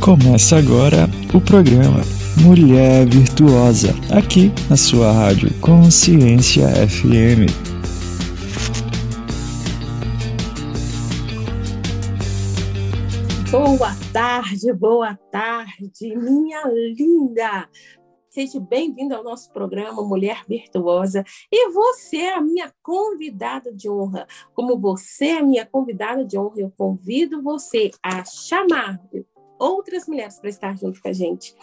Começa agora o programa Mulher Virtuosa, aqui na sua rádio Consciência FM. Boa tarde, boa tarde, minha linda. Seja bem-vindo ao nosso programa Mulher Virtuosa. E você é a minha convidada de honra. Como você é a minha convidada de honra, eu convido você a chamar outras mulheres para estar junto com a gente.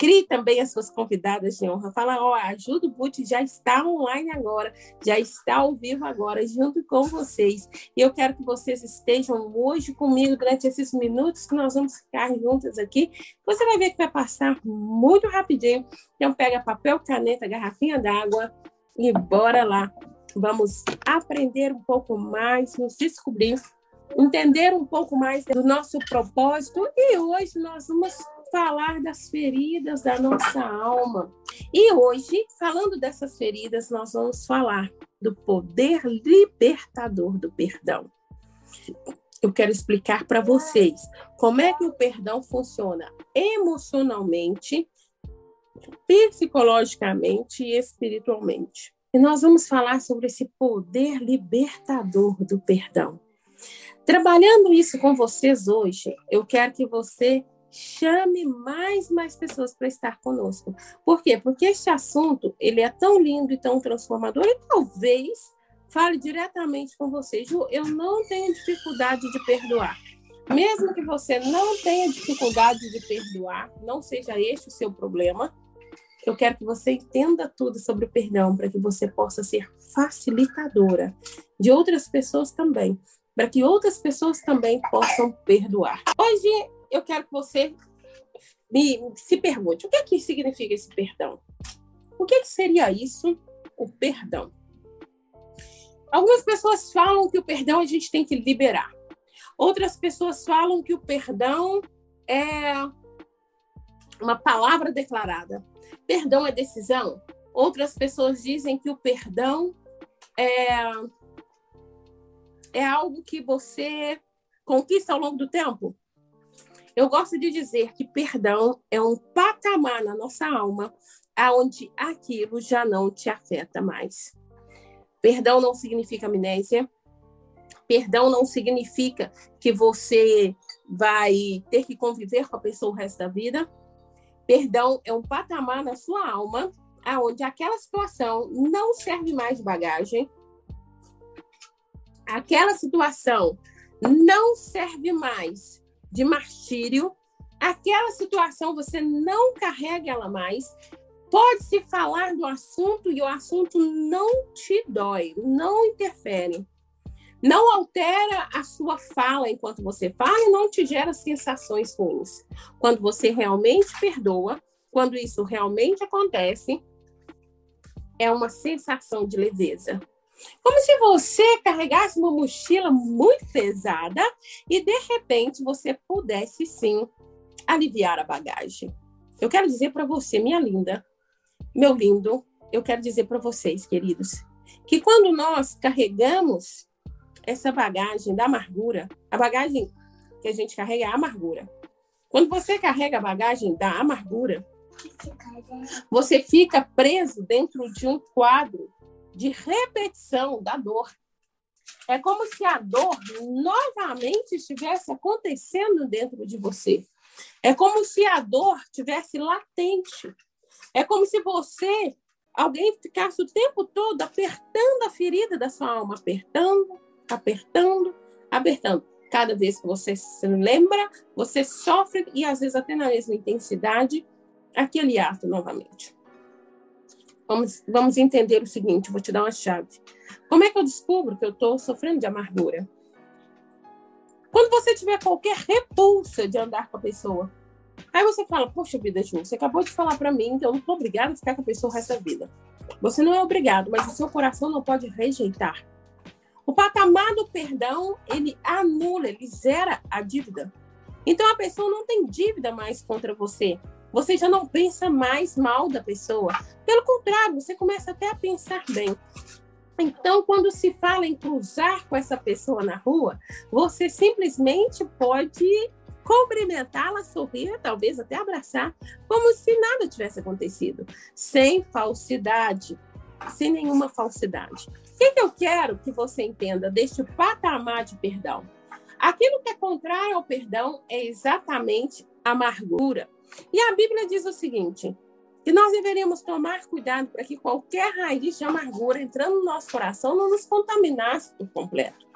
Crie também as suas convidadas de honra. Fala, ó, ajuda o Boot já está online agora, já está ao vivo agora, junto com vocês. E eu quero que vocês estejam hoje comigo durante esses minutos que nós vamos ficar juntas aqui. Você vai ver que vai passar muito rapidinho. Então, pega papel, caneta, garrafinha d'água e bora lá. Vamos aprender um pouco mais, nos descobrir entender um pouco mais do nosso propósito e hoje nós vamos falar das feridas da nossa alma. E hoje, falando dessas feridas, nós vamos falar do poder libertador do perdão. Eu quero explicar para vocês como é que o perdão funciona emocionalmente, psicologicamente e espiritualmente. E nós vamos falar sobre esse poder libertador do perdão. Trabalhando isso com vocês hoje, eu quero que você chame mais mais pessoas para estar conosco. Por quê? Porque este assunto, ele é tão lindo e tão transformador e talvez fale diretamente com você. Ju, eu não tenho dificuldade de perdoar. Mesmo que você não tenha dificuldade de perdoar, não seja este o seu problema, eu quero que você entenda tudo sobre o perdão para que você possa ser facilitadora de outras pessoas também para que outras pessoas também possam perdoar. Hoje eu quero que você me se pergunte o que é que significa esse perdão? O que, é que seria isso, o perdão? Algumas pessoas falam que o perdão a gente tem que liberar. Outras pessoas falam que o perdão é uma palavra declarada. Perdão é decisão. Outras pessoas dizem que o perdão é é algo que você conquista ao longo do tempo? Eu gosto de dizer que perdão é um patamar na nossa alma aonde aquilo já não te afeta mais. Perdão não significa amnésia. Perdão não significa que você vai ter que conviver com a pessoa o resto da vida. Perdão é um patamar na sua alma aonde aquela situação não serve mais de bagagem, aquela situação não serve mais de martírio, aquela situação você não carrega ela mais, pode se falar do assunto e o assunto não te dói, não interfere. Não altera a sua fala enquanto você fala e não te gera sensações ruins. Quando você realmente perdoa, quando isso realmente acontece, é uma sensação de leveza. Como se você carregasse uma mochila muito pesada e de repente você pudesse sim aliviar a bagagem. Eu quero dizer para você, minha linda, meu lindo, eu quero dizer para vocês, queridos, que quando nós carregamos essa bagagem da amargura, a bagagem que a gente carrega é a amargura. Quando você carrega a bagagem da amargura, você fica preso dentro de um quadro de repetição da dor. É como se a dor novamente estivesse acontecendo dentro de você. É como se a dor tivesse latente. É como se você, alguém ficasse o tempo todo apertando a ferida da sua alma, apertando, apertando, apertando. Cada vez que você se lembra, você sofre e às vezes até na mesma intensidade aquele ato novamente. Vamos, vamos entender o seguinte, vou te dar uma chave. Como é que eu descubro que eu estou sofrendo de amargura? Quando você tiver qualquer repulsa de andar com a pessoa, aí você fala, poxa vida, Ju, você acabou de falar para mim, então eu não estou obrigada a ficar com a pessoa o resto da vida. Você não é obrigado, mas o seu coração não pode rejeitar. O patamar do perdão, ele anula, ele zera a dívida. Então a pessoa não tem dívida mais contra você. Você já não pensa mais mal da pessoa. Pelo contrário, você começa até a pensar bem. Então, quando se fala em cruzar com essa pessoa na rua, você simplesmente pode cumprimentá-la, sorrir, talvez até abraçar, como se nada tivesse acontecido, sem falsidade, sem nenhuma falsidade. O que, que eu quero que você entenda deste patamar de perdão? Aquilo que é contrário ao perdão é exatamente amargura. E a Bíblia diz o seguinte: que nós deveríamos tomar cuidado para que qualquer raiz de amargura entrando no nosso coração não nos contaminasse por completo.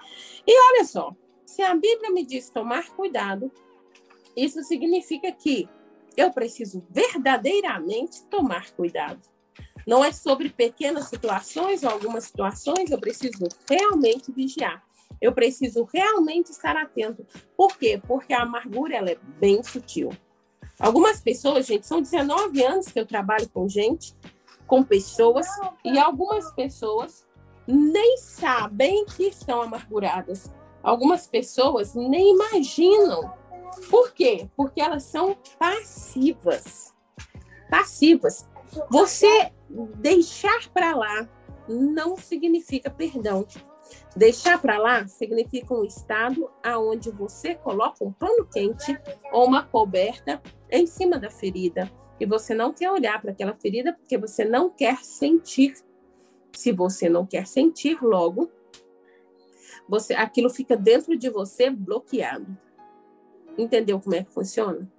E olha só, se a Bíblia me diz tomar cuidado, isso significa que eu preciso verdadeiramente tomar cuidado. Não é sobre pequenas situações ou algumas situações, eu preciso realmente vigiar. Eu preciso realmente estar atento. Por quê? Porque a amargura ela é bem sutil. Algumas pessoas, gente, são 19 anos que eu trabalho com gente, com pessoas, e algumas pessoas nem sabem que estão amarguradas. Algumas pessoas nem imaginam. Por quê? Porque elas são passivas. Passivas. Você deixar para lá não significa perdão. Deixar para lá significa um estado aonde você coloca um pano quente ou uma coberta em cima da ferida e você não quer olhar para aquela ferida porque você não quer sentir. Se você não quer sentir logo, você aquilo fica dentro de você bloqueado. Entendeu como é que funciona?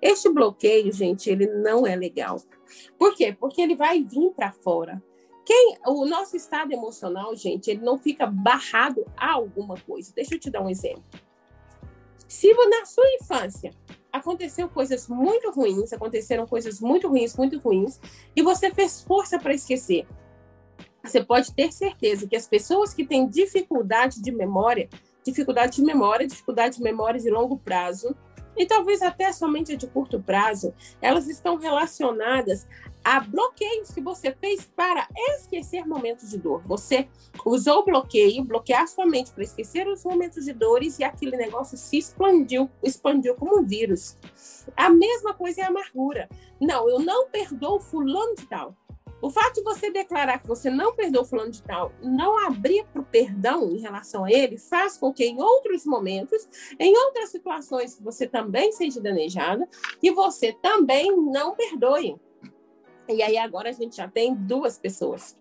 Este bloqueio, gente, ele não é legal. Por quê? Porque ele vai vir para fora. Quem, o nosso estado emocional, gente, ele não fica barrado a alguma coisa. Deixa eu te dar um exemplo. Se na sua infância aconteceu coisas muito ruins, aconteceram coisas muito ruins, muito ruins, e você fez força para esquecer, você pode ter certeza que as pessoas que têm dificuldade de memória, dificuldade de memória, dificuldade de memória de longo prazo, e talvez até somente de curto prazo, elas estão relacionadas a bloqueios que você fez para esquecer momentos de dor. Você usou o bloqueio, bloquear sua mente para esquecer os momentos de dores e aquele negócio se expandiu, expandiu como um vírus. A mesma coisa é a amargura. Não, eu não perdoo fulano de tal. O fato de você declarar que você não perdoa fulano de tal, não abrir para o perdão em relação a ele, faz com que em outros momentos, em outras situações, você também seja danejada e você também não perdoe. E aí agora a gente já tem duas pessoas.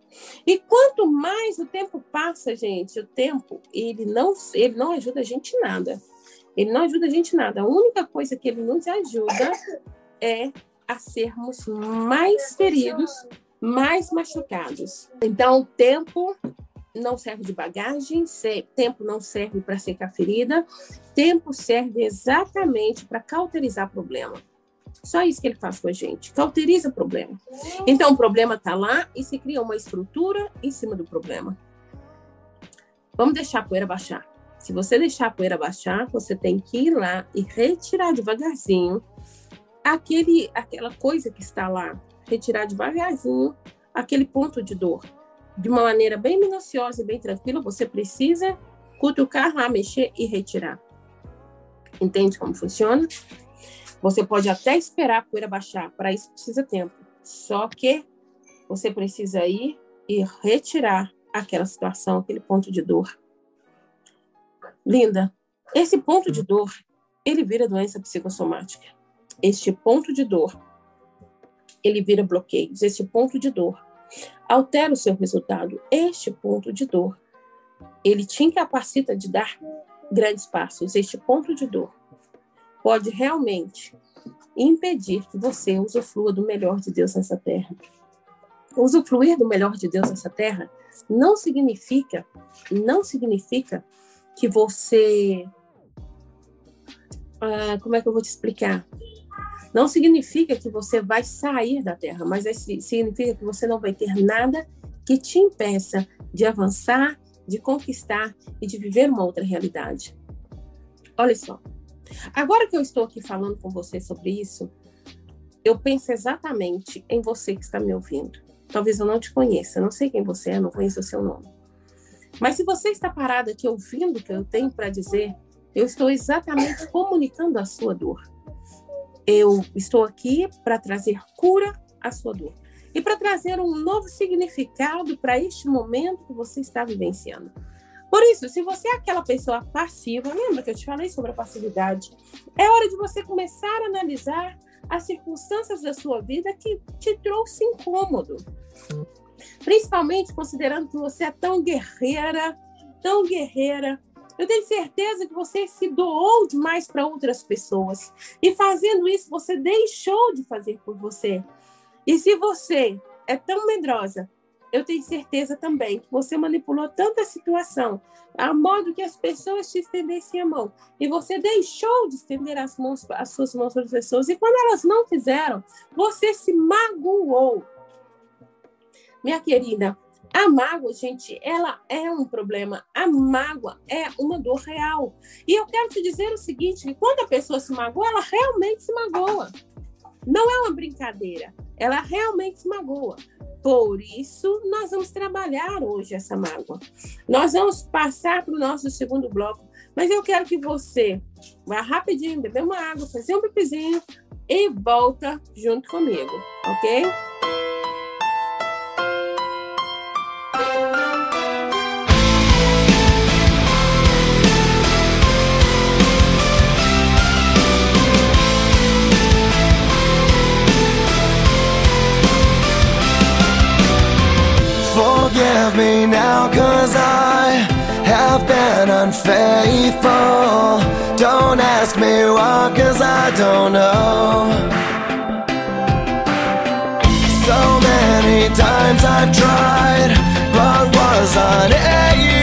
E quanto mais o tempo passa, gente, o tempo, ele não, ele não ajuda a gente nada. Ele não ajuda a gente nada. A única coisa que ele nos ajuda é a sermos mais feridos mais machucados. Então, tempo não serve de bagagem, tempo não serve para secar ferida, tempo serve exatamente para cauterizar problema. Só isso que ele faz com a gente, cauteriza o problema. Então, o problema está lá e se cria uma estrutura em cima do problema. Vamos deixar a poeira baixar. Se você deixar a poeira baixar, você tem que ir lá e retirar devagarzinho aquele, aquela coisa que está lá retirar devagarzinho aquele ponto de dor. De uma maneira bem minuciosa e bem tranquila, você precisa cutucar lá, mexer e retirar. Entende como funciona? Você pode até esperar a poeira baixar, para isso precisa tempo. Só que você precisa ir e retirar aquela situação, aquele ponto de dor. Linda, esse ponto de dor, ele vira doença psicossomática. Este ponto de dor ele vira bloqueios, esse ponto de dor. Altera o seu resultado. Este ponto de dor, ele te incapacita de dar grandes passos. Este ponto de dor pode realmente impedir que você usufrua do melhor de Deus nessa terra. Usufruir do melhor de Deus nessa terra não significa, não significa que você. Ah, como é que eu vou te explicar? Não significa que você vai sair da Terra, mas é, significa que você não vai ter nada que te impeça de avançar, de conquistar e de viver uma outra realidade. Olha só. Agora que eu estou aqui falando com você sobre isso, eu penso exatamente em você que está me ouvindo. Talvez eu não te conheça, não sei quem você é, não conheço o seu nome. Mas se você está parado aqui ouvindo o que eu tenho para dizer, eu estou exatamente comunicando a sua dor. Eu estou aqui para trazer cura à sua dor e para trazer um novo significado para este momento que você está vivenciando. Por isso, se você é aquela pessoa passiva, lembra que eu te falei sobre a passividade? É hora de você começar a analisar as circunstâncias da sua vida que te trouxe incômodo. Principalmente considerando que você é tão guerreira, tão guerreira. Eu tenho certeza que você se doou demais para outras pessoas. E fazendo isso, você deixou de fazer por você. E se você é tão medrosa, eu tenho certeza também que você manipulou tanto a situação, a modo que as pessoas te estendessem a mão, e você deixou de estender as, mãos, as suas mãos para as pessoas, e quando elas não fizeram, você se magoou. Minha querida, a mágoa, gente, ela é um problema. A mágoa é uma dor real. E eu quero te dizer o seguinte: que quando a pessoa se magoa, ela realmente se magoa. Não é uma brincadeira. Ela realmente se magoa. Por isso, nós vamos trabalhar hoje essa mágoa. Nós vamos passar para o nosso segundo bloco, mas eu quero que você vá rapidinho beber uma água, fazer um pipizinho e volta junto comigo, ok? Cause I have been unfaithful. Don't ask me why, cause I don't know. So many times I've tried, but was unable.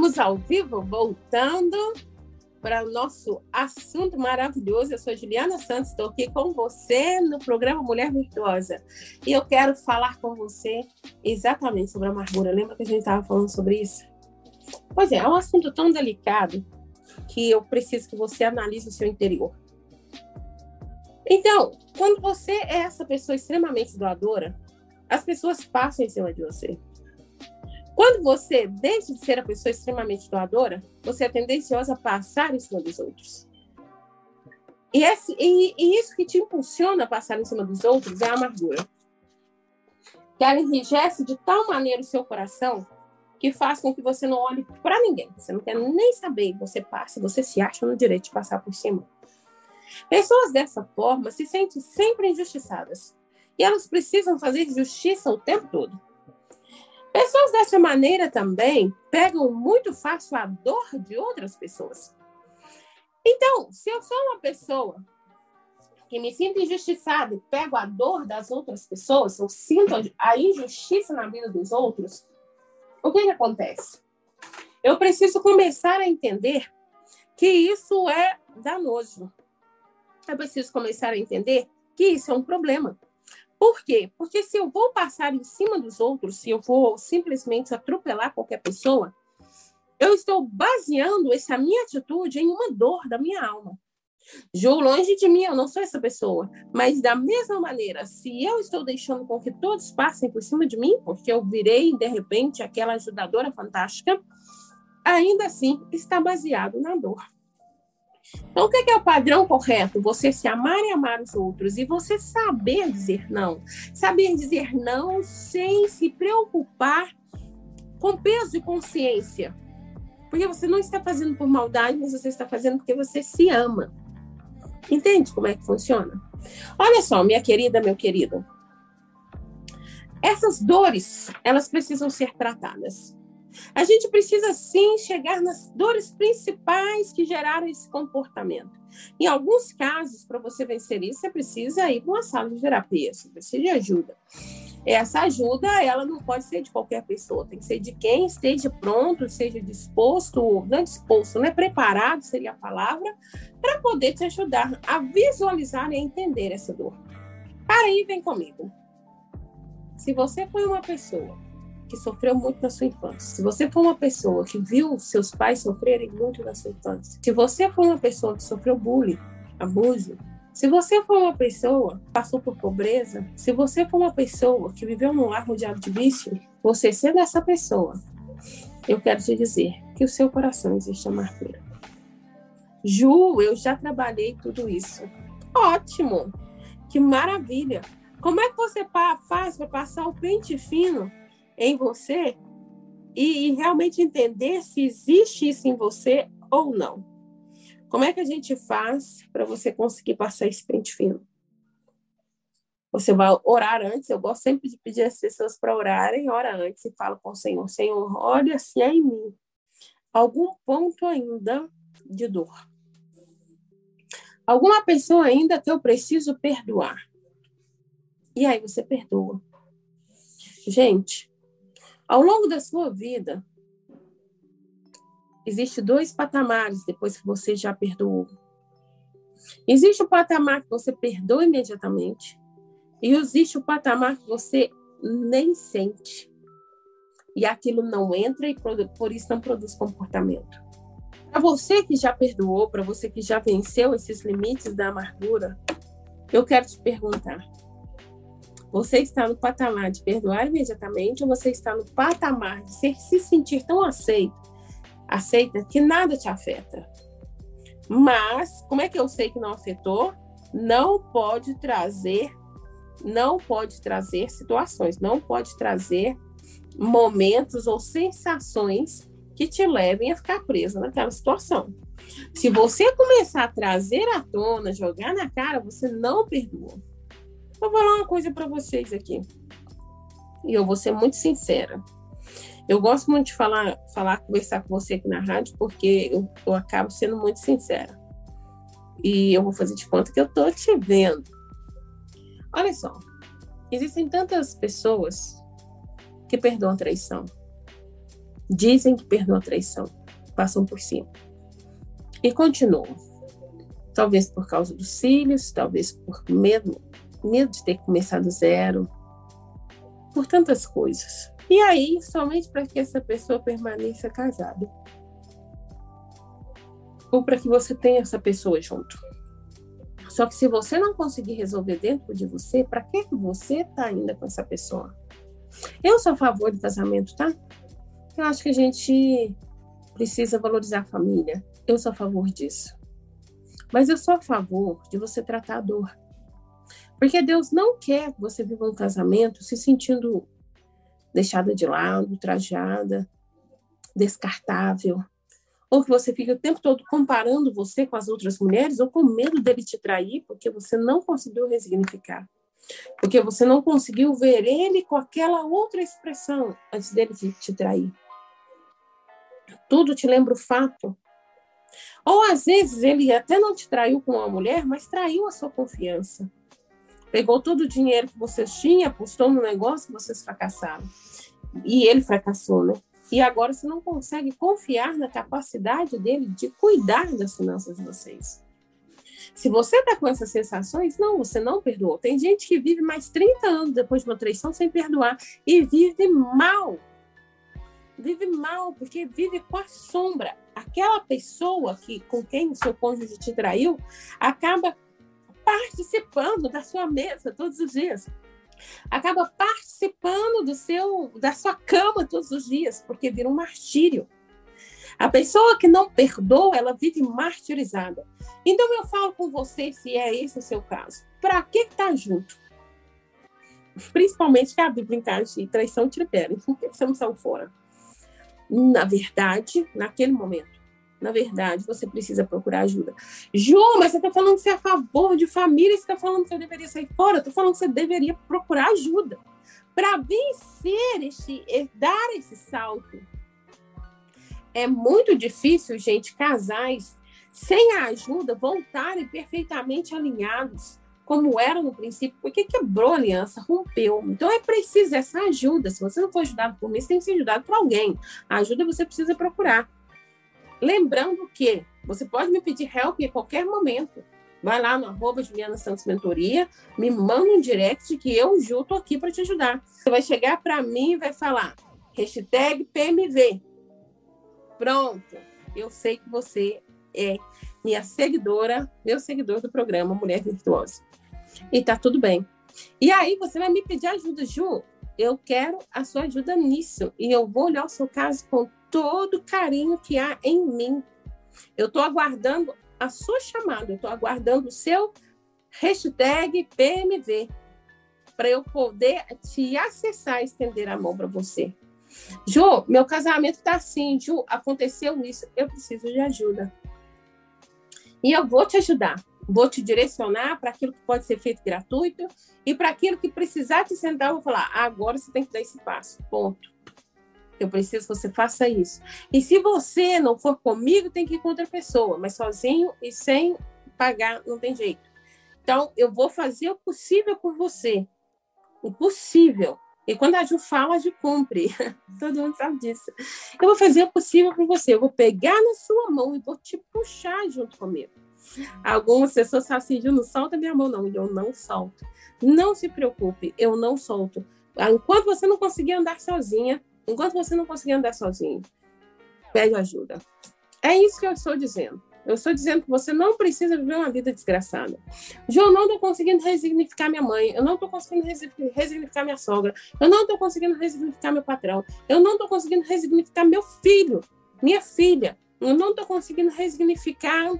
Estamos ao vivo, voltando para o nosso assunto maravilhoso. Eu sou Juliana Santos, estou aqui com você no programa Mulher Virtuosa. E eu quero falar com você exatamente sobre a amargura. Lembra que a gente estava falando sobre isso? Pois é, é um assunto tão delicado que eu preciso que você analise o seu interior. Então, quando você é essa pessoa extremamente doadora, as pessoas passam em cima de você. Quando você deixa de ser a pessoa extremamente doadora, você é tendenciosa a passar em cima dos outros. E, esse, e, e isso que te impulsiona a passar em cima dos outros é a amargura. Que ela enrijece de tal maneira o seu coração que faz com que você não olhe para ninguém. Você não quer nem saber, você passa, você se acha no direito de passar por cima. Pessoas dessa forma se sentem sempre injustiçadas. E elas precisam fazer justiça o tempo todo. Pessoas dessa maneira também pegam muito fácil a dor de outras pessoas. Então, se eu sou uma pessoa que me sinto injustiçada e pego a dor das outras pessoas, eu sinto a injustiça na vida dos outros, o que, que acontece? Eu preciso começar a entender que isso é danoso. Eu preciso começar a entender que isso é um problema. Por quê? Porque se eu vou passar em cima dos outros, se eu vou simplesmente atropelar qualquer pessoa, eu estou baseando essa minha atitude em uma dor da minha alma. Ju, longe de mim, eu não sou essa pessoa. Mas da mesma maneira, se eu estou deixando com que todos passem por cima de mim, porque eu virei, de repente, aquela ajudadora fantástica, ainda assim está baseado na dor. Então, o que é o padrão correto? Você se amar e amar os outros e você saber dizer não. Saber dizer não sem se preocupar com peso de consciência. Porque você não está fazendo por maldade, mas você está fazendo porque você se ama. Entende como é que funciona? Olha só, minha querida, meu querido. Essas dores, elas precisam ser tratadas. A gente precisa sim chegar nas dores principais que geraram esse comportamento. Em alguns casos, para você vencer isso, você precisa ir para uma sala de terapia, você precisa de ajuda. Essa ajuda, ela não pode ser de qualquer pessoa, tem que ser de quem esteja pronto, seja disposto, não é disposto, não é preparado, seria a palavra, para poder te ajudar a visualizar e a entender essa dor. Para aí, vem comigo. Se você foi uma pessoa que sofreu muito na sua infância, se você foi uma pessoa que viu seus pais sofrerem muito na sua infância, se você foi uma pessoa que sofreu bullying, abuso, se você for uma pessoa que passou por pobreza, se você for uma pessoa que viveu num lar rodeado de vício, você sendo essa pessoa, eu quero te dizer que o seu coração existe amargura. Ju, eu já trabalhei tudo isso. Ótimo! Que maravilha! Como é que você faz para passar o pente fino em você e, e realmente entender se existe isso em você ou não. Como é que a gente faz para você conseguir passar esse pente fino? Você vai orar antes. Eu gosto sempre de pedir às pessoas para orarem. Ora antes e fala com o Senhor: Senhor, olha se é em mim algum ponto ainda de dor. Alguma pessoa ainda que eu preciso perdoar. E aí você perdoa. Gente, ao longo da sua vida, existe dois patamares depois que você já perdoou. Existe o patamar que você perdoa imediatamente e existe o patamar que você nem sente. E aquilo não entra e por isso não produz comportamento. Para você que já perdoou, para você que já venceu esses limites da amargura, eu quero te perguntar: você está no patamar de perdoar imediatamente ou você está no patamar de ser, se sentir tão aceito, aceita que nada te afeta? Mas, como é que eu sei que não afetou? Não pode trazer, não pode trazer situações, não pode trazer momentos ou sensações que te levem a ficar presa naquela situação. Se você começar a trazer à tona, jogar na cara, você não perdoa. Vou falar uma coisa para vocês aqui. E eu vou ser muito sincera. Eu gosto muito de falar, falar, conversar com você aqui na rádio, porque eu, eu acabo sendo muito sincera. E eu vou fazer de conta que eu tô te vendo. Olha só, existem tantas pessoas que perdoam a traição. Dizem que perdoam a traição, passam por cima. E continuam. Talvez por causa dos filhos, talvez por medo medo de ter que começar do zero, por tantas coisas. E aí, somente para que essa pessoa permaneça casada. ou para que você tenha essa pessoa junto. Só que se você não conseguir resolver dentro de você, para que você tá ainda com essa pessoa? Eu sou a favor do casamento, tá? Eu acho que a gente precisa valorizar a família. Eu sou a favor disso. Mas eu sou a favor de você tratar a dor. Porque Deus não quer que você viva um casamento se sentindo deixada de lado, trajada, descartável, ou que você fique o tempo todo comparando você com as outras mulheres, ou com medo dele te trair, porque você não conseguiu resignificar. Porque você não conseguiu ver ele com aquela outra expressão antes dele te trair. Tudo te lembra o fato. Ou às vezes ele até não te traiu com uma mulher, mas traiu a sua confiança. Pegou todo o dinheiro que vocês tinham, apostou no negócio que vocês fracassaram. E ele fracassou, né? E agora você não consegue confiar na capacidade dele de cuidar das finanças de vocês. Se você está com essas sensações, não, você não perdoou. Tem gente que vive mais 30 anos depois de uma traição sem perdoar e vive mal. Vive mal, porque vive com a sombra. Aquela pessoa que com quem o seu cônjuge te traiu acaba participando da sua mesa todos os dias acaba participando do seu, da sua cama todos os dias, porque vira um martírio. A pessoa que não perdoa, ela vive martirizada. Então eu falo com você, se é esse o seu caso, para que estar tá junto? Principalmente que a Bíblia encaixa traição e tripério. Por que você não saiu fora? Na verdade, naquele momento, na verdade, você precisa procurar ajuda. Ju, mas você está falando que você é a favor de família, você está falando que eu deveria sair fora, eu estou falando que você deveria procurar ajuda. Para vencer este, dar esse salto. É muito difícil, gente, casais sem a ajuda voltarem perfeitamente alinhados, como eram no princípio, porque quebrou a aliança, rompeu. Então é preciso essa ajuda. Se você não for ajudado por mim, você tem que ser ajudado por alguém. A ajuda você precisa procurar. Lembrando que você pode me pedir help em qualquer momento. Vai lá no arroba Juliana Santos Mentoria, me manda um direct que eu junto aqui para te ajudar. Você vai chegar para mim e vai falar hashtag PMV. Pronto. Eu sei que você é minha seguidora, meu seguidor do programa Mulher Virtuosa. E tá tudo bem. E aí você vai me pedir ajuda, Ju. Eu quero a sua ajuda nisso. E eu vou olhar o seu caso com todo o carinho que há em mim. Eu estou aguardando a sua chamada, eu estou aguardando o seu hashtag PMV para eu poder te acessar e estender a mão para você. Ju, meu casamento está assim, Ju, aconteceu isso, eu preciso de ajuda. E eu vou te ajudar, vou te direcionar para aquilo que pode ser feito gratuito e para aquilo que precisar te sentar, eu vou falar, agora você tem que dar esse passo, ponto. Eu preciso que você faça isso. E se você não for comigo, tem que ir com outra pessoa, mas sozinho e sem pagar, não tem jeito. Então, eu vou fazer o possível por você. O possível. E quando a Ju fala, a Ju cumpre. Todo mundo sabe disso. Eu vou fazer o possível por você. Eu vou pegar na sua mão e vou te puxar junto comigo. Algumas pessoas falam assim, Ju, não solta minha mão, não. E eu não solto. Não se preocupe, eu não solto. Enquanto você não conseguir andar sozinha, Enquanto você não conseguir andar sozinho, pede ajuda. É isso que eu estou dizendo. Eu estou dizendo que você não precisa viver uma vida desgraçada. João, não estou conseguindo resignificar minha mãe. Eu não estou conseguindo resignificar minha sogra. Eu não estou conseguindo resignificar meu patrão. Eu não estou conseguindo resignificar meu filho, minha filha. Eu não estou conseguindo resignificar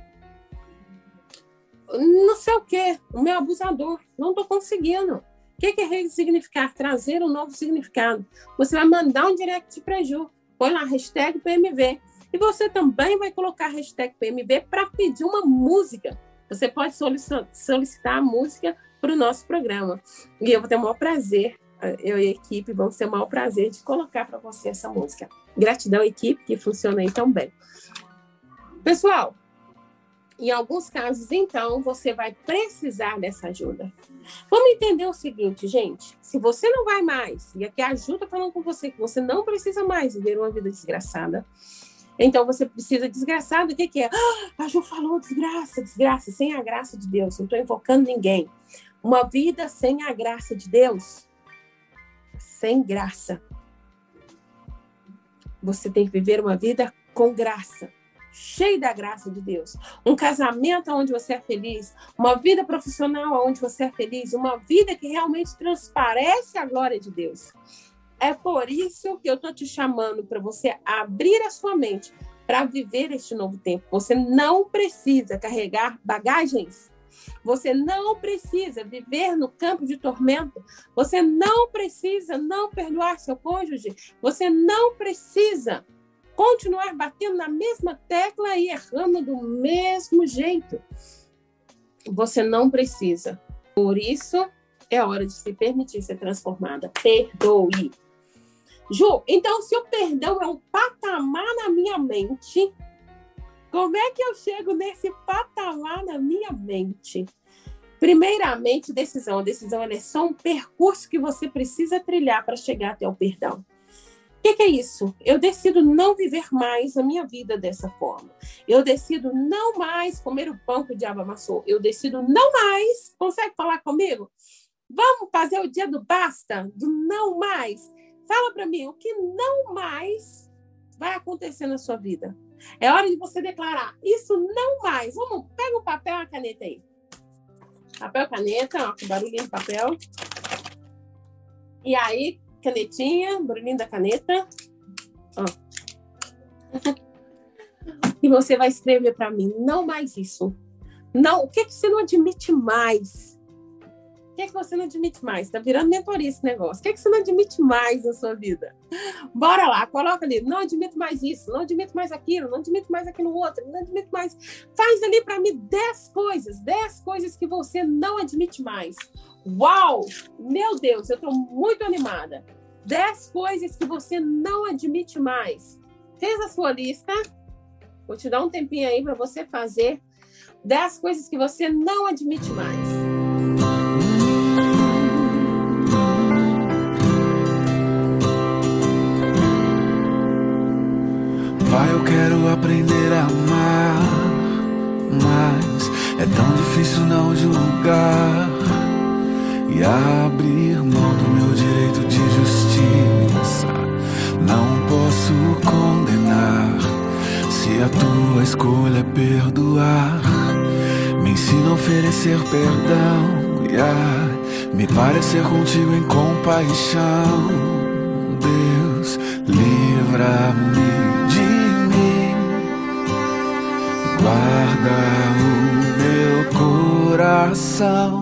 não sei o que, o meu abusador. Não estou conseguindo que, que é resignificar? Trazer um novo significado. Você vai mandar um direct para Ju, põe lá hashtag PMV. E você também vai colocar hashtag PMV para pedir uma música. Você pode solicitar a música para o nosso programa. E eu vou ter o maior prazer, eu e a equipe vamos ter o maior prazer de colocar para você essa música. Gratidão, equipe, que funciona aí tão bem. Pessoal, em alguns casos, então, você vai precisar dessa ajuda. Vamos entender o seguinte, gente. Se você não vai mais, e aqui a ajuda falando com você que você não precisa mais viver uma vida desgraçada, então você precisa desgraçado. O que, que é? Ah, a Ju falou desgraça, desgraça, sem a graça de Deus. Não estou invocando ninguém. Uma vida sem a graça de Deus, sem graça. Você tem que viver uma vida com graça cheio da graça de Deus, um casamento onde você é feliz, uma vida profissional onde você é feliz, uma vida que realmente transparece a glória de Deus. É por isso que eu estou te chamando para você abrir a sua mente para viver este novo tempo. Você não precisa carregar bagagens. Você não precisa viver no campo de tormento. Você não precisa não perdoar seu cônjuge. Você não precisa continuar batendo na mesma tecla e errando do mesmo jeito. Você não precisa. Por isso, é hora de se permitir ser transformada. Perdoe. Ju, então se o perdão é um patamar na minha mente, como é que eu chego nesse patamar na minha mente? Primeiramente, decisão. A decisão é só um percurso que você precisa trilhar para chegar até o perdão. O que, que, é isso? Eu decido não viver mais a minha vida dessa forma. Eu decido não mais comer o pão que o diabo amassou. Eu decido não mais. Consegue falar comigo? Vamos fazer o dia do basta, do não mais. Fala para mim o que não mais vai acontecer na sua vida. É hora de você declarar isso não mais. Vamos, pega o papel e a caneta aí. Papel, caneta, ó, barulhinho de papel. E aí, canetinha, barulhinho da caneta. Ó. E você vai escrever para mim, não mais isso. Não, o que, que você não admite mais? O que, que você não admite mais? Está virando mentoria esse negócio. O que, que você não admite mais na sua vida? Bora lá, coloca ali. Não admito mais isso, não admito mais aquilo, não admito mais aquilo outro, não admito mais. Faz ali para mim 10 coisas, 10 coisas que você não admite mais. Uau! Meu Deus, eu estou muito animada. 10 coisas que você não admite mais. Fez a sua lista? Vou te dar um tempinho aí para você fazer 10 coisas que você não admite mais. Pai, eu quero aprender a amar, mas é tão difícil não julgar abrir mão do meu direito de justiça. Não posso condenar se a tua escolha é perdoar. Me ensina a oferecer perdão e a me parecer contigo em compaixão. Deus, livra-me de mim, guarda o meu coração.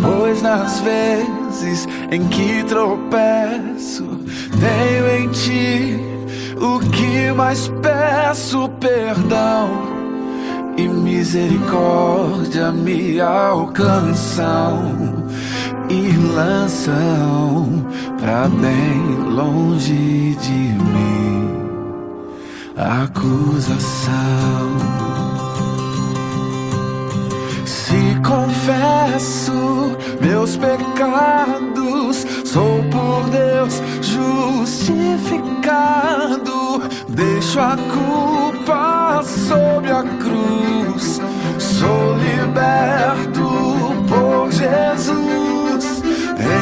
Pois nas vezes em que tropeço, tenho em ti o que mais peço: perdão e misericórdia me alcançam e lançam pra bem longe de mim acusação. Confesso meus pecados, sou por Deus justificado. Deixo a culpa sob a cruz, sou liberto por Jesus.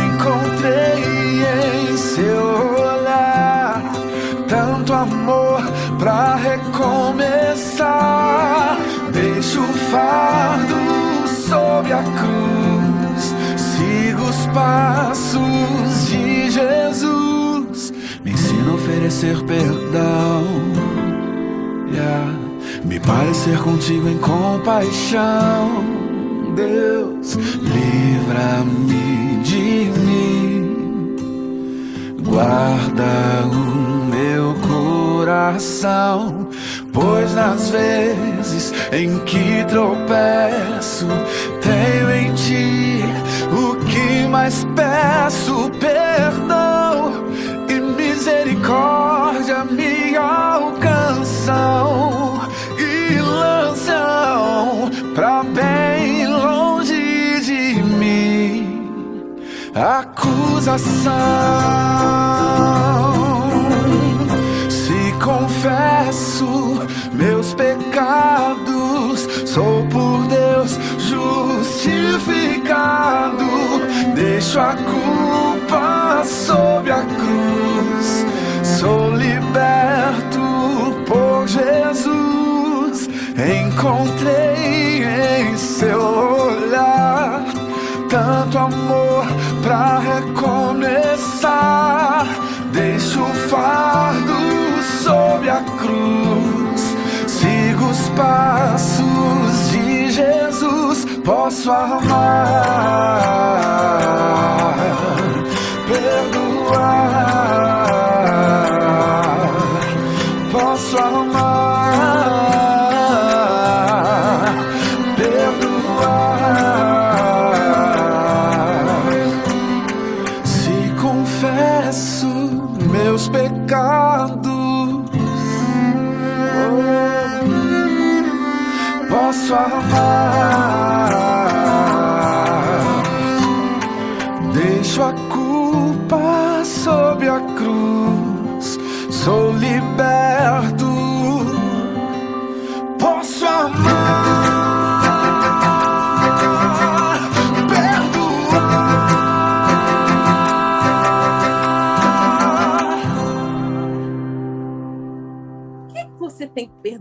Encontrei em seu olhar tanto amor pra recomeçar. Deixo o fardo sob a cruz, sigo os passos de Jesus. Me ensina a oferecer perdão, yeah. me parecer contigo em compaixão. Deus, livra-me de mim, guarda o meu coração Pois nas vezes em que tropeço, ti o que mais peço: perdão e misericórdia me alcançam e lançam pra bem longe de mim. Acusação. Confesso meus pecados, sou por Deus justificado. Deixo a culpa sob a cruz, sou liberto por Jesus. Encontrei em seu olhar tanto amor pra recomeçar. Deixo o fardo sob a cruz, sigo os passos de Jesus. Posso amar,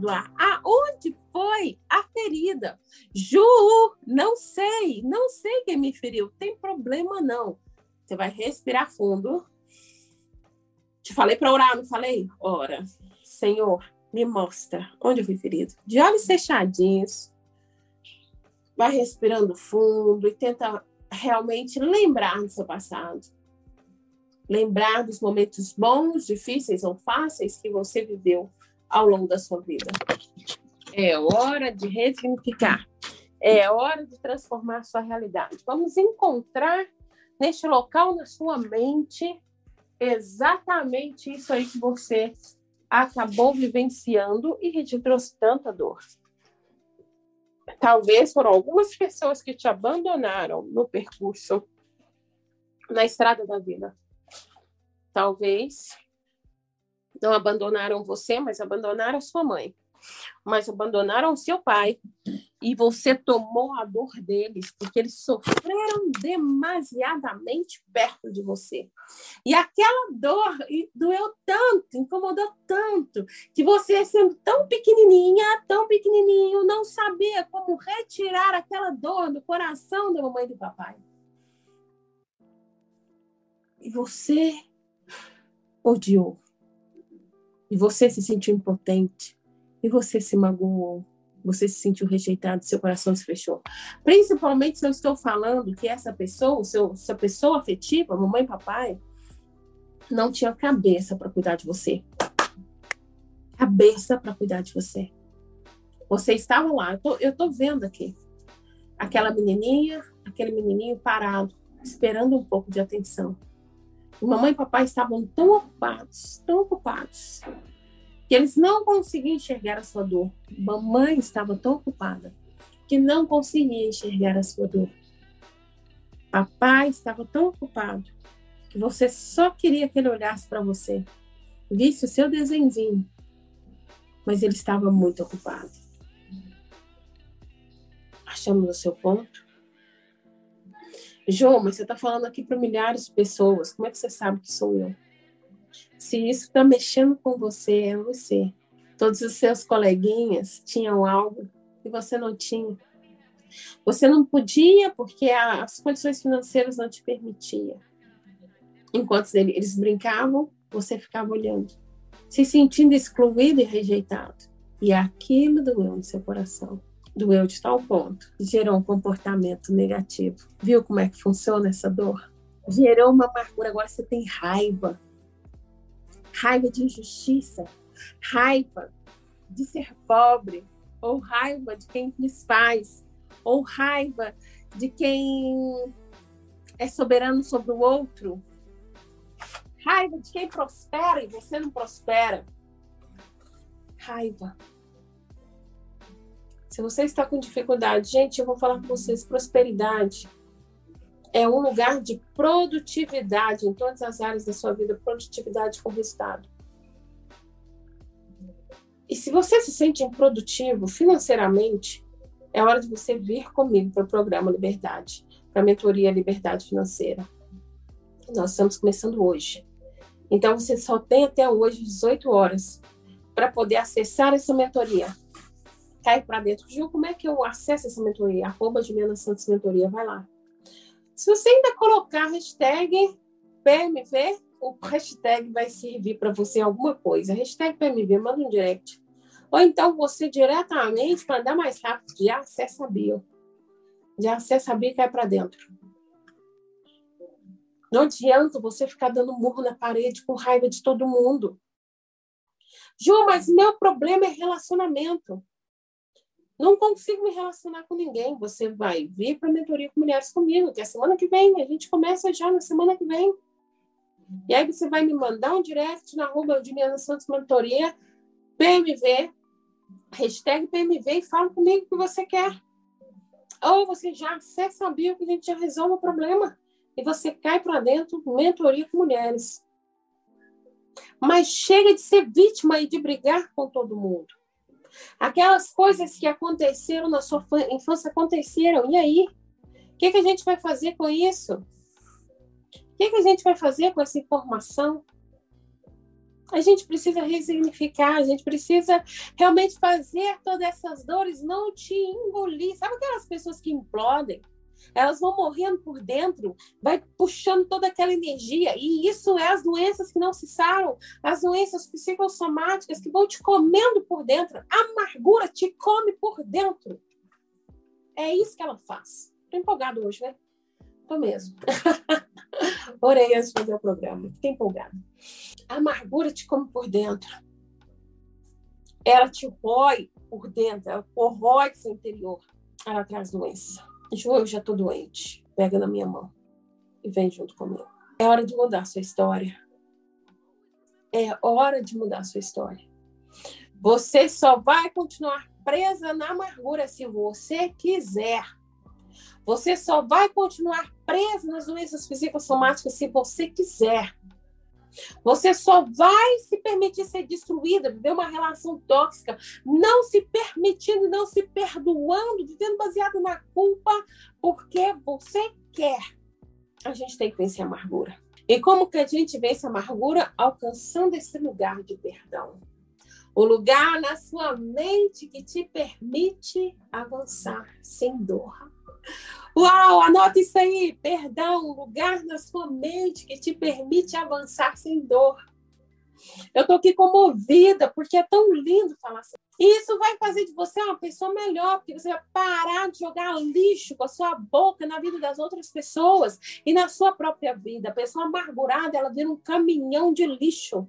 perdoar? Aonde foi a ferida? Ju, não sei, não sei quem me feriu. Tem problema não. Você vai respirar fundo. Te falei para orar, não falei? Ora, Senhor, me mostra onde eu fui ferido. De olhos fechadinhos. Vai respirando fundo e tenta realmente lembrar do seu passado. Lembrar dos momentos bons, difíceis ou fáceis que você viveu ao longo da sua vida. É hora de ressignificar. É hora de transformar sua realidade. Vamos encontrar neste local na sua mente exatamente isso aí que você acabou vivenciando e que te trouxe tanta dor. Talvez foram algumas pessoas que te abandonaram no percurso, na estrada da vida. Talvez não abandonaram você, mas abandonaram sua mãe. Mas abandonaram seu pai. E você tomou a dor deles, porque eles sofreram demasiadamente perto de você. E aquela dor doeu tanto, incomodou tanto, que você, sendo tão pequenininha, tão pequenininho, não sabia como retirar aquela dor do coração da mamãe e do papai. E você odiou. E você se sentiu impotente. E você se magoou. Você se sentiu rejeitado, seu coração se fechou. Principalmente se eu estou falando que essa pessoa, seu, essa pessoa afetiva, mamãe papai, não tinha cabeça para cuidar de você. Cabeça para cuidar de você. Você estava lá, eu tô, eu tô vendo aqui. Aquela menininha, aquele menininho parado, esperando um pouco de atenção. Mamãe e papai estavam tão ocupados, tão ocupados, que eles não conseguiam enxergar a sua dor. Mamãe estava tão ocupada que não conseguia enxergar a sua dor. Papai estava tão ocupado que você só queria que ele olhasse para você, visse o seu desenhozinho, mas ele estava muito ocupado. Achamos o seu ponto? João, mas você está falando aqui para milhares de pessoas. Como é que você sabe que sou eu? Se isso está mexendo com você, é você. Todos os seus coleguinhas tinham algo que você não tinha. Você não podia porque as condições financeiras não te permitiam. Enquanto eles brincavam, você ficava olhando, se sentindo excluído e rejeitado. E aquilo doeu no seu coração. Doeu de tal ponto gerou um comportamento negativo. Viu como é que funciona essa dor? Gerou uma amargura. Agora você tem raiva. Raiva de injustiça. Raiva de ser pobre. Ou raiva de quem desfaz. Ou raiva de quem é soberano sobre o outro. Raiva de quem prospera e você não prospera. Raiva. Se você está com dificuldade, gente, eu vou falar com vocês: prosperidade é um lugar de produtividade em todas as áreas da sua vida produtividade com resultado. E se você se sente improdutivo financeiramente, é hora de você vir comigo para o programa Liberdade, para a mentoria Liberdade Financeira. Nós estamos começando hoje. Então você só tem até hoje 18 horas para poder acessar essa mentoria cai para dentro. Ju, como é que eu acesso essa mentoria? Arroba Juliana Santos Mentoria, vai lá. Se você ainda colocar hashtag PMV, o hashtag vai servir para você alguma coisa. Hashtag PMV, manda um direct. Ou então você diretamente, para dar mais rápido, já acessa a bio. Já acessa a bio e cai para dentro. Não adianta você ficar dando murro na parede com raiva de todo mundo. Ju, mas meu problema é relacionamento. Não consigo me relacionar com ninguém. Você vai vir para a mentoria com mulheres comigo, que é semana que vem. A gente começa já na semana que vem. E aí você vai me mandar um direct na arroba Juliana Santos Mentoria, PMV, hashtag PMV e fala comigo o que você quer. Ou você já acessa a bio que a gente já resolve o problema. E você cai para dentro mentoria com mulheres. Mas chega de ser vítima e de brigar com todo mundo. Aquelas coisas que aconteceram na sua infância aconteceram. E aí? O que, que a gente vai fazer com isso? O que, que a gente vai fazer com essa informação? A gente precisa resignificar, a gente precisa realmente fazer todas essas dores não te engolir. Sabe aquelas pessoas que implodem? Elas vão morrendo por dentro, vai puxando toda aquela energia. E isso é as doenças que não se saram, as doenças psicossomáticas que vão te comendo por dentro. A amargura te come por dentro. É isso que ela faz. Tô empolgado hoje, né? Tô mesmo. Orei antes de fazer o programa. Fiquei empolgada. A amargura te come por dentro. Ela te rói por dentro, ela corrói seu interior. Ela traz doença. Ju, eu já estou doente. Pega na minha mão e vem junto comigo. É hora de mudar sua história. É hora de mudar sua história. Você só vai continuar presa na amargura se você quiser. Você só vai continuar presa nas doenças psicossomáticas se você quiser. Você só vai se permitir ser destruída, viver uma relação tóxica, não se permitindo, não se perdoando, vivendo baseado na culpa, porque você quer. A gente tem que vencer a amargura. E como que a gente vence a amargura? Alcançando esse lugar de perdão. O lugar na sua mente que te permite avançar sem dor. Uau, anota isso aí. Perdão, lugar na sua mente que te permite avançar sem dor. Eu estou aqui comovida, porque é tão lindo falar assim. E isso vai fazer de você uma pessoa melhor, porque você vai parar de jogar lixo com a sua boca na vida das outras pessoas e na sua própria vida. A pessoa amargurada, ela vira um caminhão de lixo.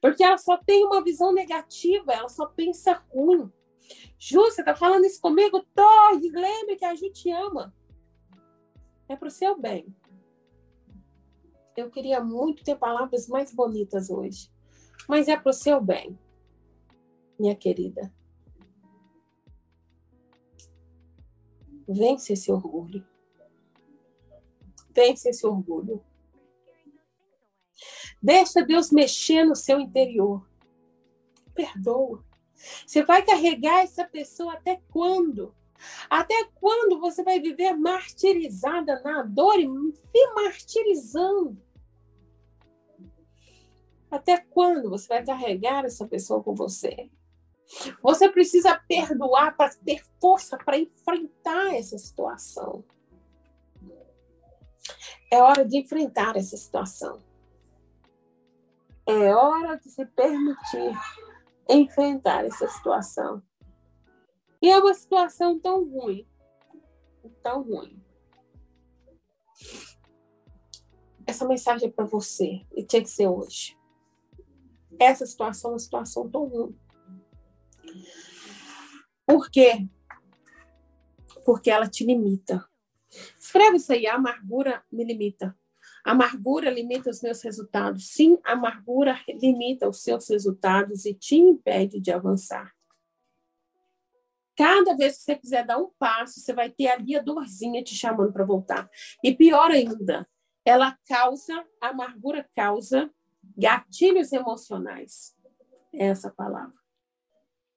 Porque ela só tem uma visão negativa, ela só pensa ruim. Ju, você tá falando isso comigo? Tô, lembre que a gente ama. É pro seu bem. Eu queria muito ter palavras mais bonitas hoje. Mas é pro seu bem, minha querida. Vence esse orgulho. Vence esse orgulho. Deixa Deus mexer no seu interior. Perdoa. Você vai carregar essa pessoa até quando? Até quando você vai viver martirizada na dor e se martirizando? Até quando você vai carregar essa pessoa com você? Você precisa perdoar para ter força para enfrentar essa situação. É hora de enfrentar essa situação. É hora de se permitir enfrentar essa situação. E é uma situação tão ruim, tão ruim. Essa mensagem é para você e tinha que ser hoje. Essa situação é uma situação tão ruim. Por quê? Porque ela te limita. Escreve isso aí, a amargura me limita. Amargura limita os meus resultados. Sim, a amargura limita os seus resultados e te impede de avançar. Cada vez que você quiser dar um passo, você vai ter ali a dorzinha te chamando para voltar. E pior ainda, ela causa, a amargura causa gatilhos emocionais. É essa palavra.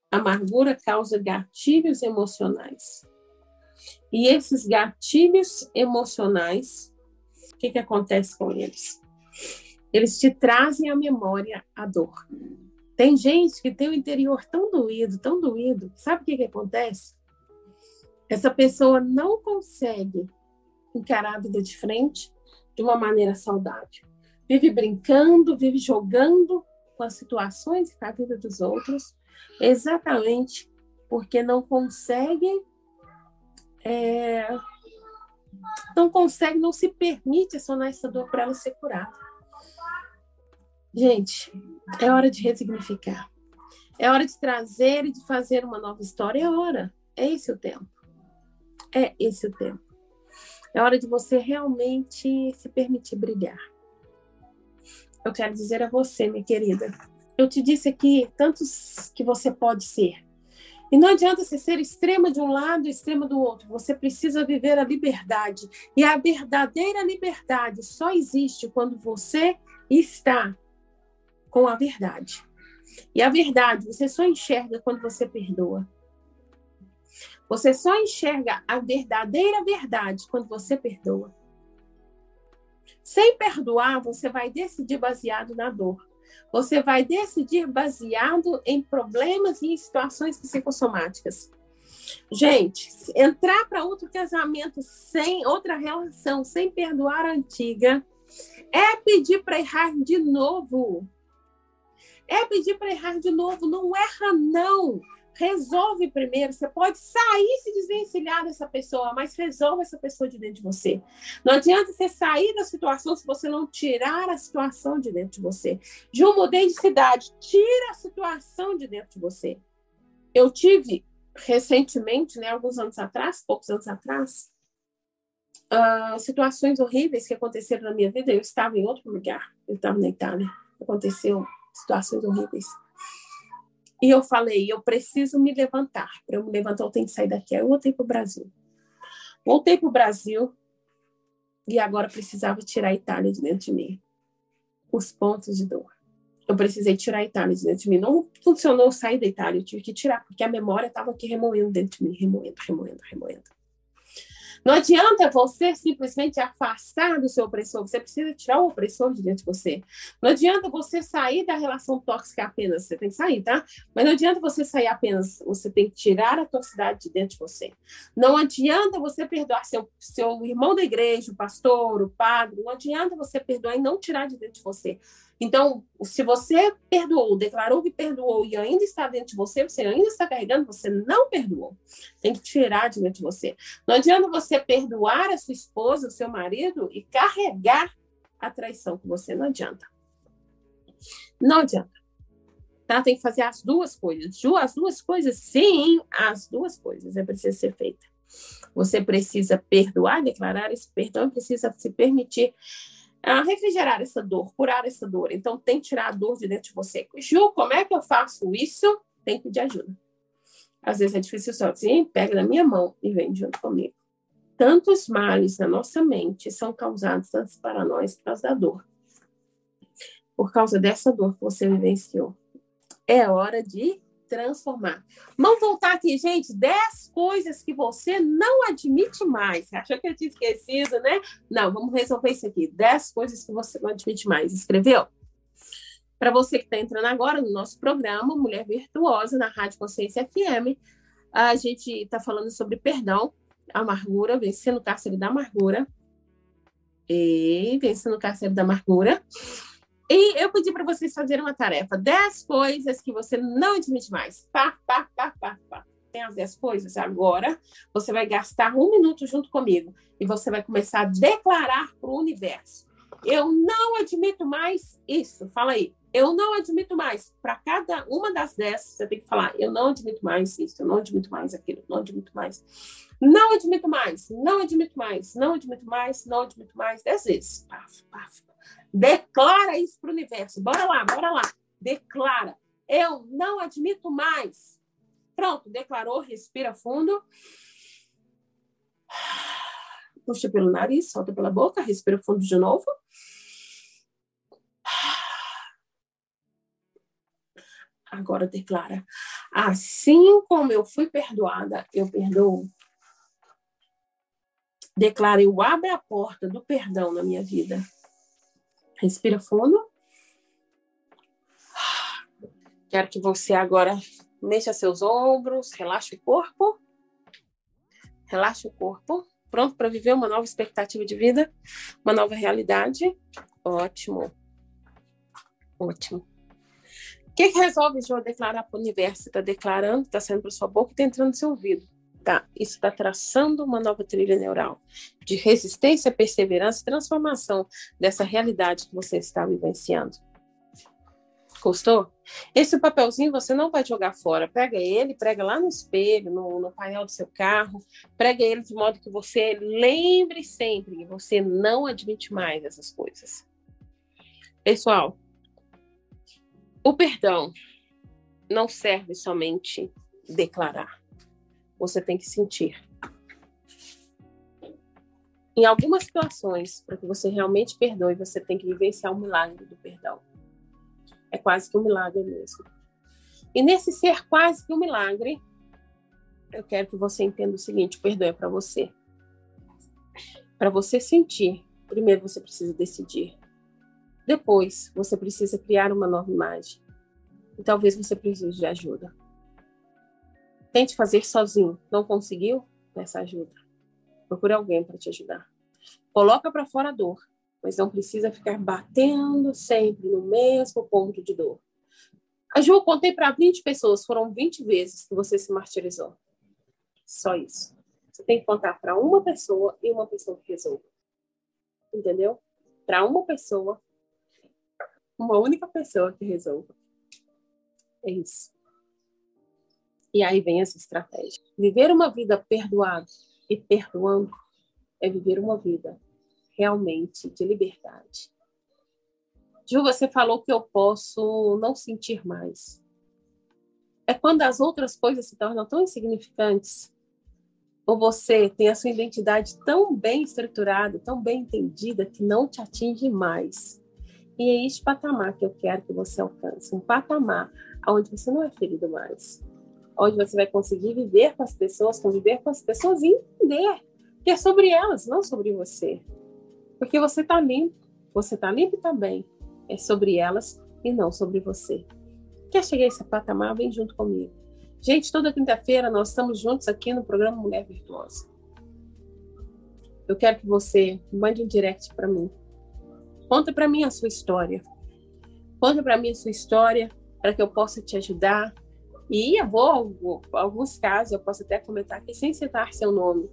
Amargura causa gatilhos emocionais. E esses gatilhos emocionais que, que acontece com eles? Eles te trazem à memória a dor. Tem gente que tem o interior tão doído, tão doído. Sabe o que, que acontece? Essa pessoa não consegue encarar a vida de frente de uma maneira saudável. Vive brincando, vive jogando com as situações e com a vida dos outros, exatamente porque não consegue é, não consegue, não se permite acionar essa dor para ela ser curada. Gente, é hora de resignificar. É hora de trazer e de fazer uma nova história. É hora. É esse o tempo. É esse o tempo. É hora de você realmente se permitir brilhar. Eu quero dizer a você, minha querida, eu te disse aqui tantos que você pode ser. E não adianta você ser extrema de um lado extrema do outro. Você precisa viver a liberdade. E a verdadeira liberdade só existe quando você está com a verdade. E a verdade você só enxerga quando você perdoa. Você só enxerga a verdadeira verdade quando você perdoa. Sem perdoar, você vai decidir baseado na dor. Você vai decidir baseado em problemas e em situações psicossomáticas. Gente, entrar para outro casamento sem outra relação, sem perdoar a antiga, é pedir para errar de novo. É pedir para errar de novo. Não erra, não. Resolve primeiro. Você pode sair se desvencilhar dessa pessoa, mas resolve essa pessoa de dentro de você. Não adianta você sair da situação se você não tirar a situação de dentro de você. Ju, mudei de cidade. Tira a situação de dentro de você. Eu tive recentemente, né, alguns anos atrás, poucos anos atrás, uh, situações horríveis que aconteceram na minha vida. Eu estava em outro lugar. Eu estava na Itália. Aconteceu situações horríveis. E eu falei, eu preciso me levantar. Para eu me levantar, eu tenho que sair daqui. Aí eu voltei para o Brasil. Voltei para o Brasil e agora precisava tirar a Itália de dentro de mim. Os pontos de dor. Eu precisei tirar a Itália de dentro de mim. Não funcionou sair da Itália, eu tive que tirar, porque a memória estava aqui remoendo dentro de mim, remoendo, remoendo, remoendo. Não adianta você simplesmente afastar do seu opressor, você precisa tirar o opressor de dentro de você. Não adianta você sair da relação tóxica apenas, você tem que sair, tá? Mas não adianta você sair apenas, você tem que tirar a toxicidade de dentro de você. Não adianta você perdoar seu, seu irmão da igreja, o pastor, o padre, não adianta você perdoar e não tirar de dentro de você. Então, se você perdoou, declarou que perdoou e ainda está dentro de você, você ainda está carregando, você não perdoou. Tem que tirar de dentro de você. Não adianta você perdoar a sua esposa, o seu marido e carregar a traição com você. Não adianta. Não adianta. Tá? Tem que fazer as duas coisas. As duas coisas, sim, as duas coisas é preciso ser feita. Você precisa perdoar, declarar esse perdão, precisa se permitir a refrigerar essa dor, curar essa dor. Então, tem que tirar a dor de dentro de você. Ju, como é que eu faço isso? Tem que pedir ajuda. Às vezes é difícil sozinho, pega na minha mão e vem junto comigo. Tantos males na nossa mente são causados para nós por causa da dor. Por causa dessa dor que você vivenciou. É hora de transformar. Vamos voltar aqui, gente. 10 coisas que você não admite mais. Você achou que eu tinha esquecido, né? Não, vamos resolver isso aqui. 10 coisas que você não admite mais. Escreveu? Para você que está entrando agora no nosso programa, Mulher Virtuosa, na Rádio Consciência FM, a gente está falando sobre perdão, amargura, vencendo o cárcere da amargura. E vencendo o cárcere da amargura. E eu pedi para vocês fazerem uma tarefa: 10 coisas que você não admite mais. Pá, pá, pá, pá, pá. Tem as 10 coisas. Agora você vai gastar um minuto junto comigo e você vai começar a declarar para o universo: Eu não admito mais isso. Fala aí. Eu não admito mais. Para cada uma das 10, você tem que falar: Eu não admito mais isso, eu não admito mais aquilo, não admito mais. Não admito mais, não admito mais, não admito mais, não admito mais, 10 vezes. Paf, paf, Declara isso para o universo. Bora lá, bora lá. Declara. Eu não admito mais. Pronto, declarou, respira fundo. Puxa pelo nariz, solta pela boca, respira fundo de novo. Agora declara: assim como eu fui perdoada, eu perdoo. Declara: eu abro a porta do perdão na minha vida. Respira fundo. Quero que você agora mexa seus ombros, relaxe o corpo. Relaxe o corpo. Pronto para viver uma nova expectativa de vida, uma nova realidade? Ótimo. Ótimo. O que, que resolve João declarar para o universo? Está declarando, está saindo para sua boca e está entrando no seu ouvido. Tá, isso está traçando uma nova trilha neural de resistência, perseverança e transformação dessa realidade que você está vivenciando. Gostou? Esse papelzinho você não vai jogar fora. Pega ele, prega lá no espelho, no, no, painel do seu carro. Prega ele de modo que você lembre sempre que você não admite mais essas coisas. Pessoal, o perdão não serve somente declarar. Você tem que sentir. Em algumas situações, para que você realmente perdoe, você tem que vivenciar o milagre do perdão. É quase que um milagre mesmo. E nesse ser quase que um milagre, eu quero que você entenda o seguinte: o perdão é para você. Para você sentir, primeiro você precisa decidir. Depois, você precisa criar uma nova imagem. E talvez você precise de ajuda. Tente fazer sozinho. Não conseguiu? Peça ajuda. Procure alguém para te ajudar. Coloca para fora a dor, mas não precisa ficar batendo sempre no mesmo ponto de dor. A Ju, contei para 20 pessoas, foram 20 vezes que você se martirizou. Só isso. Você tem que contar para uma pessoa e uma pessoa que resolva. Entendeu? Para uma pessoa uma única pessoa que resolva. É isso. E aí vem essa estratégia. Viver uma vida perdoada e perdoando é viver uma vida realmente de liberdade. Ju, você falou que eu posso não sentir mais. É quando as outras coisas se tornam tão insignificantes, ou você tem a sua identidade tão bem estruturada, tão bem entendida, que não te atinge mais. E é este patamar que eu quero que você alcance, um patamar onde você não é ferido mais, onde você vai conseguir viver com as pessoas, conviver com as pessoas e entender que é sobre elas, não sobre você. Porque você está limpo, você está limpo também. É sobre elas e não sobre você. Quer chegar a esse patamar? Vem junto comigo. Gente, toda quinta-feira nós estamos juntos aqui no programa Mulher Virtuosa. Eu quero que você mande um direct para mim Conta para mim a sua história. Conta para mim a sua história para que eu possa te ajudar. E eu vou, alguns casos, eu posso até comentar aqui sem citar seu nome,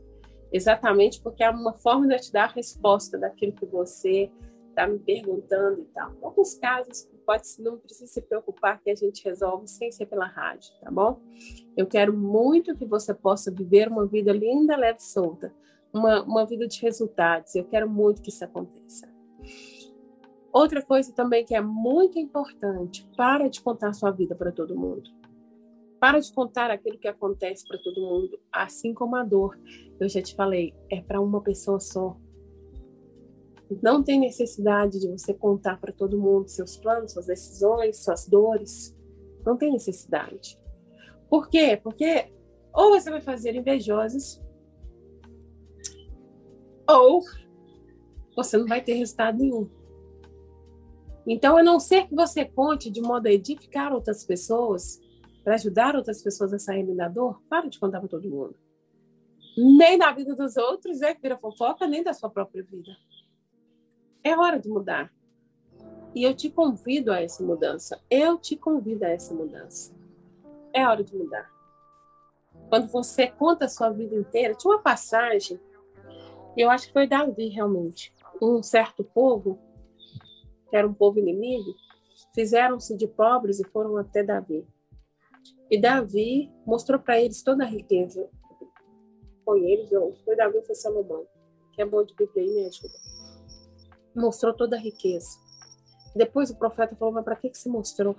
exatamente porque é uma forma de eu te dar a resposta daquilo que você está me perguntando e tal. Alguns casos, pode, não precisa se preocupar que a gente resolve sem ser pela rádio, tá bom? Eu quero muito que você possa viver uma vida linda, leve e solta, uma, uma vida de resultados. Eu quero muito que isso aconteça. Outra coisa também que é muito importante, para de contar sua vida para todo mundo. Para de contar aquilo que acontece para todo mundo, assim como a dor. Eu já te falei, é para uma pessoa só. Não tem necessidade de você contar para todo mundo seus planos, suas decisões, suas dores. Não tem necessidade. Por quê? Porque ou você vai fazer invejosos, ou você não vai ter resultado nenhum. Então, a não ser que você conte de modo a edificar outras pessoas, para ajudar outras pessoas a saírem da dor, para de contar para todo mundo. Nem da vida dos outros é que vira fofoca, nem da sua própria vida. É hora de mudar. E eu te convido a essa mudança. Eu te convido a essa mudança. É hora de mudar. Quando você conta a sua vida inteira, tinha uma passagem, eu acho que foi Davi realmente. Um certo povo que era um povo inimigo, fizeram-se de pobres e foram até Davi. E Davi mostrou para eles toda a riqueza. Foi eles, ou foi Davi foi Salomão? Que é bom de Bíblia aí, me ajuda. Mostrou toda a riqueza. Depois o profeta falou: Mas para que, que se mostrou?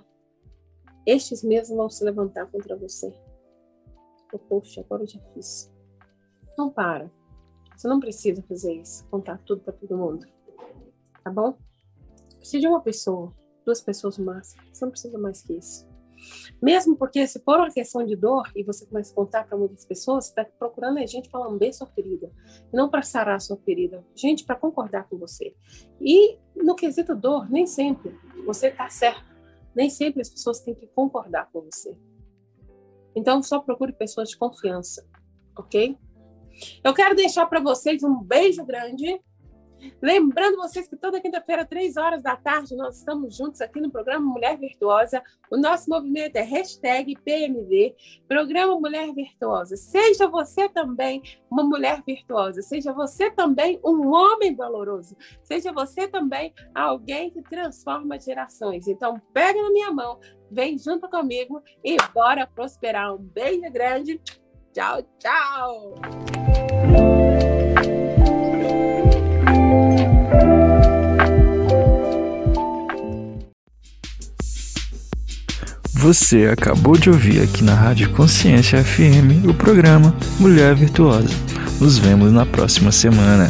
Estes mesmos vão se levantar contra você. Eu, Poxa, agora eu já fiz. Não para. Você não precisa fazer isso, contar tudo para todo mundo. Tá bom? precisa de uma pessoa, duas pessoas no máximo. Você não precisa mais que isso. Mesmo porque, se for uma questão de dor e você começa a contar para muitas pessoas, você está procurando a gente para lamber sua ferida, não para sarar sua ferida. Gente para concordar com você. E no quesito dor, nem sempre você está certo. Nem sempre as pessoas têm que concordar com você. Então, só procure pessoas de confiança, ok? Eu quero deixar para vocês um beijo grande Lembrando vocês que toda quinta-feira, três horas da tarde, nós estamos juntos aqui no programa Mulher Virtuosa. O nosso movimento é hashtag PMV, Programa Mulher Virtuosa. Seja você também uma mulher virtuosa, seja você também um homem valoroso, seja você também alguém que transforma gerações. Então, pega na minha mão, vem junto comigo e bora prosperar. Um beijo grande. Tchau, tchau. Você acabou de ouvir aqui na Rádio Consciência FM o programa Mulher Virtuosa. Nos vemos na próxima semana.